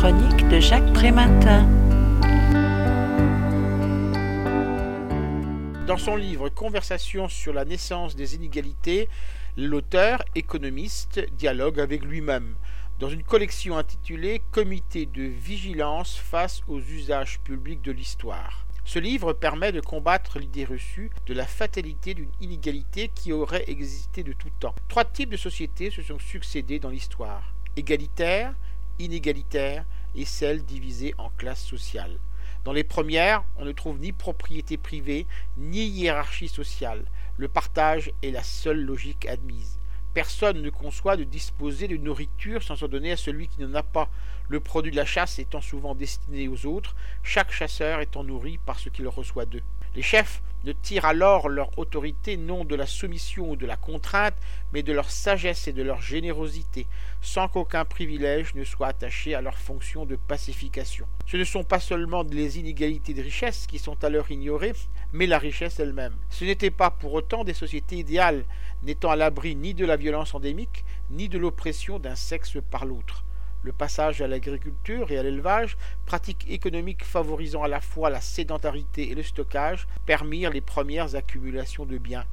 chronique de Jacques Prématin. Dans son livre Conversation sur la naissance des inégalités, l'auteur, économiste, dialogue avec lui-même dans une collection intitulée Comité de vigilance face aux usages publics de l'histoire. Ce livre permet de combattre l'idée reçue de la fatalité d'une inégalité qui aurait existé de tout temps. Trois types de sociétés se sont succédés dans l'histoire égalitaire, inégalitaire et celles divisées en classes sociales. Dans les premières, on ne trouve ni propriété privée, ni hiérarchie sociale. Le partage est la seule logique admise. Personne ne conçoit de disposer de nourriture sans en donner à celui qui n'en a pas. Le produit de la chasse étant souvent destiné aux autres, chaque chasseur étant nourri par ce qu'il reçoit d'eux. Les chefs ne tirent alors leur autorité non de la soumission ou de la contrainte, mais de leur sagesse et de leur générosité, sans qu'aucun privilège ne soit attaché à leur fonction de pacification. Ce ne sont pas seulement les inégalités de richesse qui sont alors ignorées, mais la richesse elle-même. Ce n'était pas pour autant des sociétés idéales, n'étant à l'abri ni de la violence endémique, ni de l'oppression d'un sexe par l'autre le passage à l'agriculture et à l'élevage, pratiques économiques favorisant à la fois la sédentarité et le stockage, permirent les premières accumulations de biens.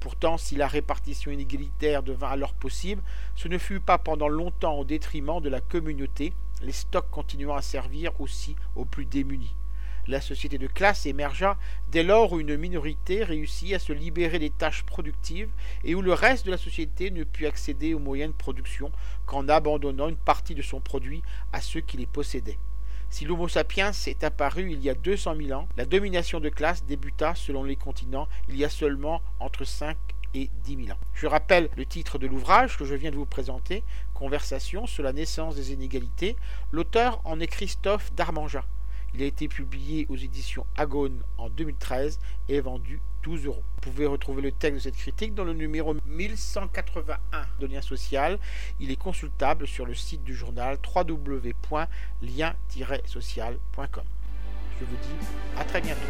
Pourtant, si la répartition inégalitaire devint alors possible, ce ne fut pas pendant longtemps au détriment de la communauté, les stocks continuant à servir aussi aux plus démunis. La société de classe émergea dès lors où une minorité réussit à se libérer des tâches productives et où le reste de la société ne put accéder aux moyens de production qu'en abandonnant une partie de son produit à ceux qui les possédaient. Si l'Homo sapiens est apparu il y a 200 000 ans, la domination de classe débuta selon les continents il y a seulement entre 5 et 10 000 ans. Je rappelle le titre de l'ouvrage que je viens de vous présenter, Conversation sur la naissance des inégalités. L'auteur en est Christophe Darmangeat. Il a été publié aux éditions Agone en 2013 et est vendu 12 euros. Vous pouvez retrouver le texte de cette critique dans le numéro 1181 de Lien Social. Il est consultable sur le site du journal www.lien-social.com. Je vous dis à très bientôt.